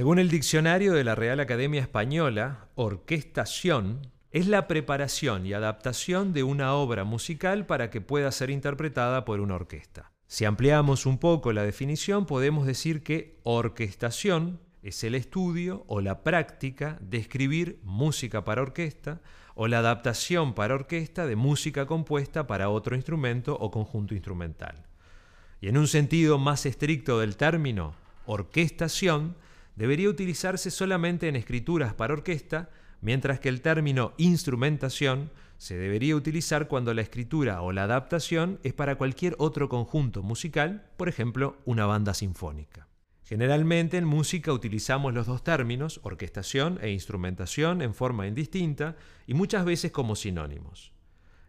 Según el diccionario de la Real Academia Española, orquestación es la preparación y adaptación de una obra musical para que pueda ser interpretada por una orquesta. Si ampliamos un poco la definición, podemos decir que orquestación es el estudio o la práctica de escribir música para orquesta o la adaptación para orquesta de música compuesta para otro instrumento o conjunto instrumental. Y en un sentido más estricto del término, orquestación debería utilizarse solamente en escrituras para orquesta, mientras que el término instrumentación se debería utilizar cuando la escritura o la adaptación es para cualquier otro conjunto musical, por ejemplo, una banda sinfónica. Generalmente en música utilizamos los dos términos, orquestación e instrumentación, en forma indistinta y muchas veces como sinónimos.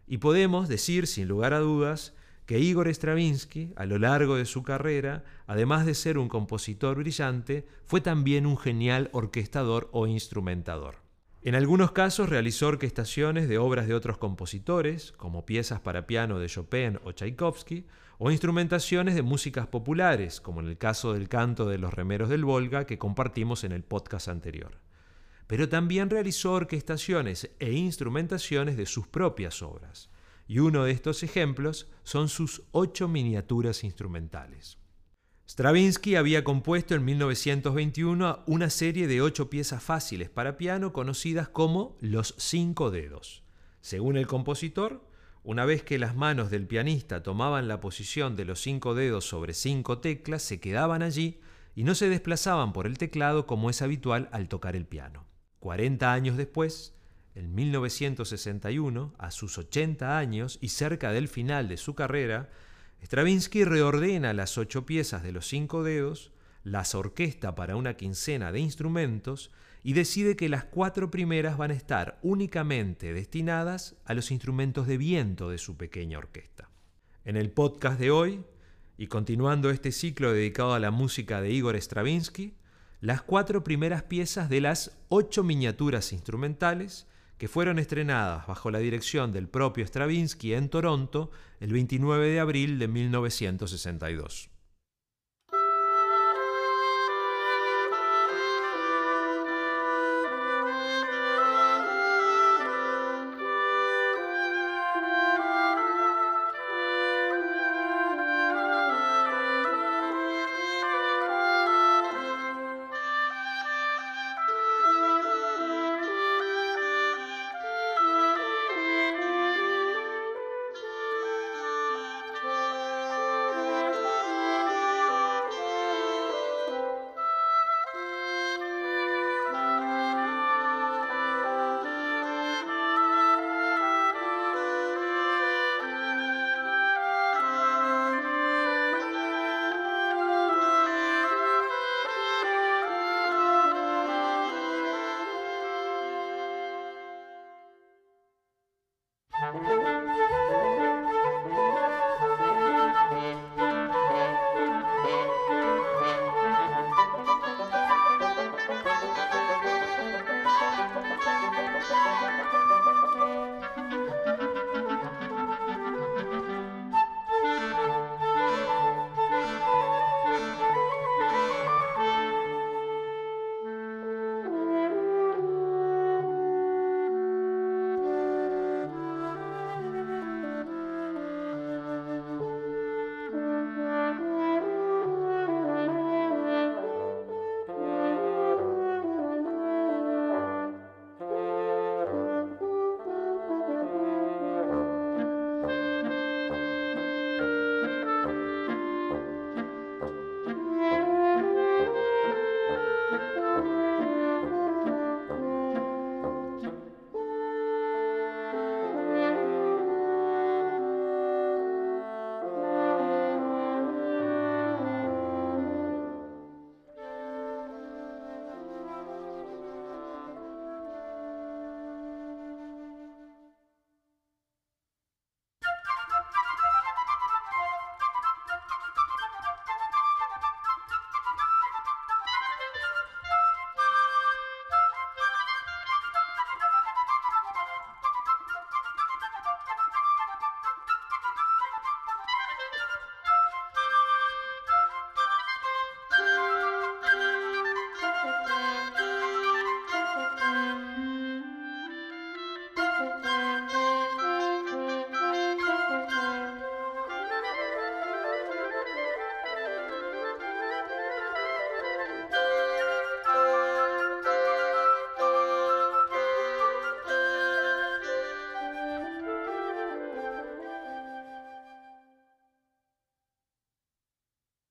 Y podemos decir, sin lugar a dudas, que Igor Stravinsky, a lo largo de su carrera, además de ser un compositor brillante, fue también un genial orquestador o instrumentador. En algunos casos realizó orquestaciones de obras de otros compositores, como piezas para piano de Chopin o Tchaikovsky, o instrumentaciones de músicas populares, como en el caso del canto de los remeros del Volga que compartimos en el podcast anterior. Pero también realizó orquestaciones e instrumentaciones de sus propias obras, y uno de estos ejemplos son sus ocho miniaturas instrumentales. Stravinsky había compuesto en 1921 una serie de ocho piezas fáciles para piano conocidas como los cinco dedos. Según el compositor, una vez que las manos del pianista tomaban la posición de los cinco dedos sobre cinco teclas, se quedaban allí y no se desplazaban por el teclado como es habitual al tocar el piano. 40 años después, en 1961, a sus 80 años y cerca del final de su carrera, Stravinsky reordena las ocho piezas de los cinco dedos, las orquesta para una quincena de instrumentos y decide que las cuatro primeras van a estar únicamente destinadas a los instrumentos de viento de su pequeña orquesta. En el podcast de hoy, y continuando este ciclo dedicado a la música de Igor Stravinsky, las cuatro primeras piezas de las ocho miniaturas instrumentales que fueron estrenadas bajo la dirección del propio Stravinsky en Toronto el 29 de abril de 1962.